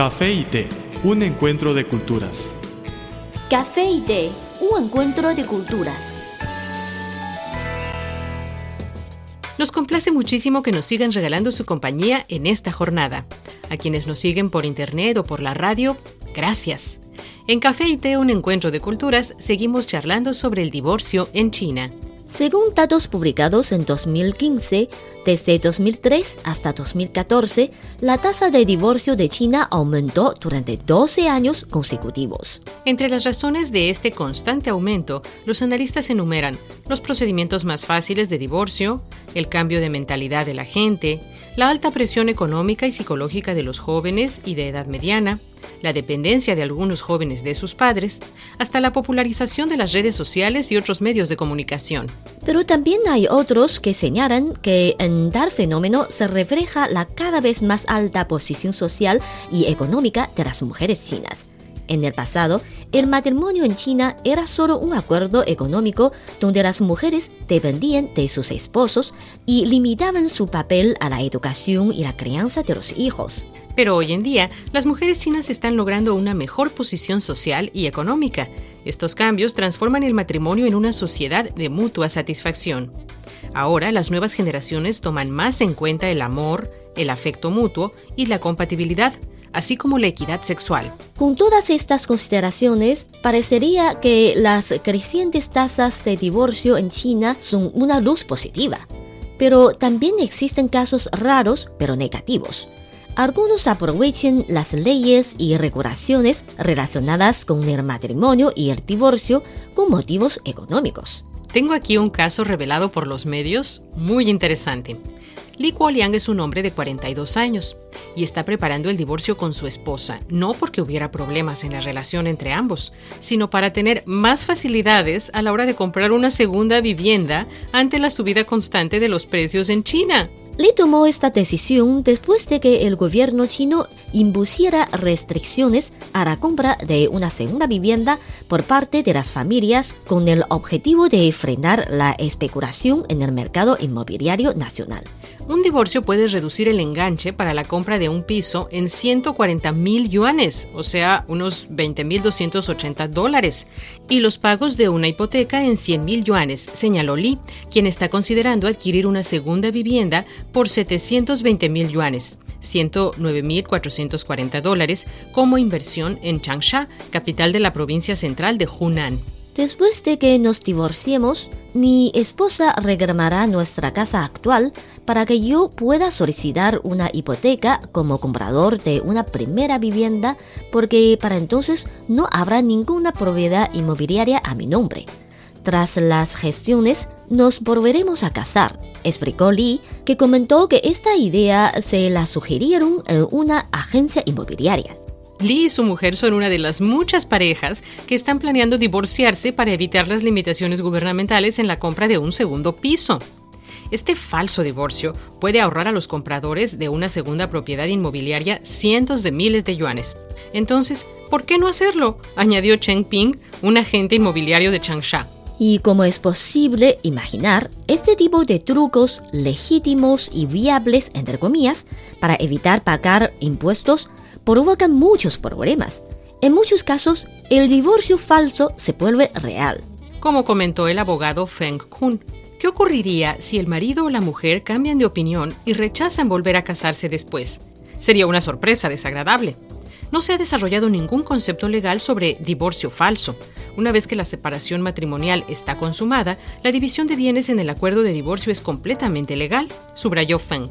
Café y té, un encuentro de culturas. Café y té, un encuentro de culturas. Nos complace muchísimo que nos sigan regalando su compañía en esta jornada. A quienes nos siguen por internet o por la radio, gracias. En Café y Té, un encuentro de culturas, seguimos charlando sobre el divorcio en China. Según datos publicados en 2015, desde 2003 hasta 2014, la tasa de divorcio de China aumentó durante 12 años consecutivos. Entre las razones de este constante aumento, los analistas enumeran los procedimientos más fáciles de divorcio, el cambio de mentalidad de la gente, la alta presión económica y psicológica de los jóvenes y de edad mediana, la dependencia de algunos jóvenes de sus padres, hasta la popularización de las redes sociales y otros medios de comunicación. Pero también hay otros que señalan que en tal fenómeno se refleja la cada vez más alta posición social y económica de las mujeres chinas. En el pasado, el matrimonio en China era solo un acuerdo económico donde las mujeres dependían de sus esposos y limitaban su papel a la educación y la crianza de los hijos. Pero hoy en día, las mujeres chinas están logrando una mejor posición social y económica. Estos cambios transforman el matrimonio en una sociedad de mutua satisfacción. Ahora las nuevas generaciones toman más en cuenta el amor, el afecto mutuo y la compatibilidad así como la equidad sexual. Con todas estas consideraciones, parecería que las crecientes tasas de divorcio en China son una luz positiva. Pero también existen casos raros, pero negativos. Algunos aprovechan las leyes y regulaciones relacionadas con el matrimonio y el divorcio con motivos económicos. Tengo aquí un caso revelado por los medios muy interesante. Li Kuoliang es un hombre de 42 años y está preparando el divorcio con su esposa, no porque hubiera problemas en la relación entre ambos, sino para tener más facilidades a la hora de comprar una segunda vivienda ante la subida constante de los precios en China. Li tomó esta decisión después de que el gobierno chino impusiera restricciones a la compra de una segunda vivienda por parte de las familias con el objetivo de frenar la especulación en el mercado inmobiliario nacional. Un divorcio puede reducir el enganche para la compra de un piso en 140 mil yuanes, o sea, unos 20 mil 280 dólares, y los pagos de una hipoteca en 100 mil yuanes, señaló Li, quien está considerando adquirir una segunda vivienda por 720 mil yuanes. 109.440 dólares como inversión en Changsha, capital de la provincia central de Hunan. Después de que nos divorciemos, mi esposa reclamará nuestra casa actual para que yo pueda solicitar una hipoteca como comprador de una primera vivienda porque para entonces no habrá ninguna propiedad inmobiliaria a mi nombre. Tras las gestiones, nos volveremos a casar, explicó Lee, que comentó que esta idea se la sugirieron en una agencia inmobiliaria. Lee y su mujer son una de las muchas parejas que están planeando divorciarse para evitar las limitaciones gubernamentales en la compra de un segundo piso. Este falso divorcio puede ahorrar a los compradores de una segunda propiedad inmobiliaria cientos de miles de yuanes. Entonces, ¿por qué no hacerlo? añadió Cheng Ping, un agente inmobiliario de Changsha. Y como es posible imaginar, este tipo de trucos legítimos y viables, entre comillas, para evitar pagar impuestos provocan muchos problemas. En muchos casos, el divorcio falso se vuelve real. Como comentó el abogado Feng Kun, ¿qué ocurriría si el marido o la mujer cambian de opinión y rechazan volver a casarse después? Sería una sorpresa desagradable. No se ha desarrollado ningún concepto legal sobre divorcio falso. Una vez que la separación matrimonial está consumada, la división de bienes en el acuerdo de divorcio es completamente legal, subrayó Feng.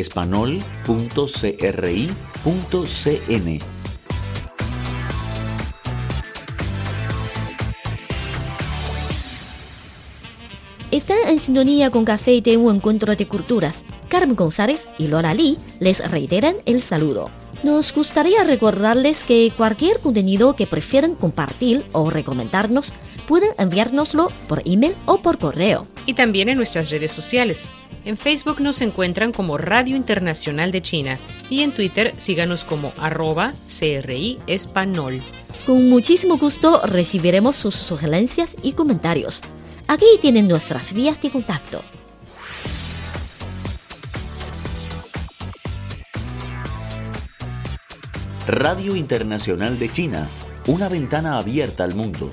espanol.cri.cn. Están en sintonía con Café y un encuentro de culturas. Carmen González y Laura Lee les reiteran el saludo. Nos gustaría recordarles que cualquier contenido que prefieran compartir o recomendarnos pueden enviárnoslo por email o por correo. Y también en nuestras redes sociales. En Facebook nos encuentran como Radio Internacional de China y en Twitter síganos como arroba CRI Espanol. Con muchísimo gusto recibiremos sus sugerencias y comentarios. Aquí tienen nuestras vías de contacto. Radio Internacional de China, una ventana abierta al mundo.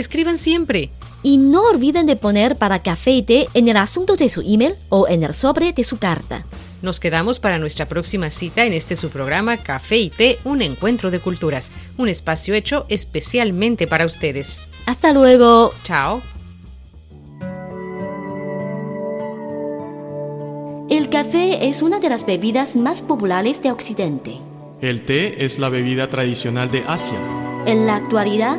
Escriban siempre. Y no olviden de poner para café y té en el asunto de su email o en el sobre de su carta. Nos quedamos para nuestra próxima cita en este su programa Café y Té, un encuentro de culturas, un espacio hecho especialmente para ustedes. Hasta luego. Chao. El café es una de las bebidas más populares de Occidente. El té es la bebida tradicional de Asia. En la actualidad,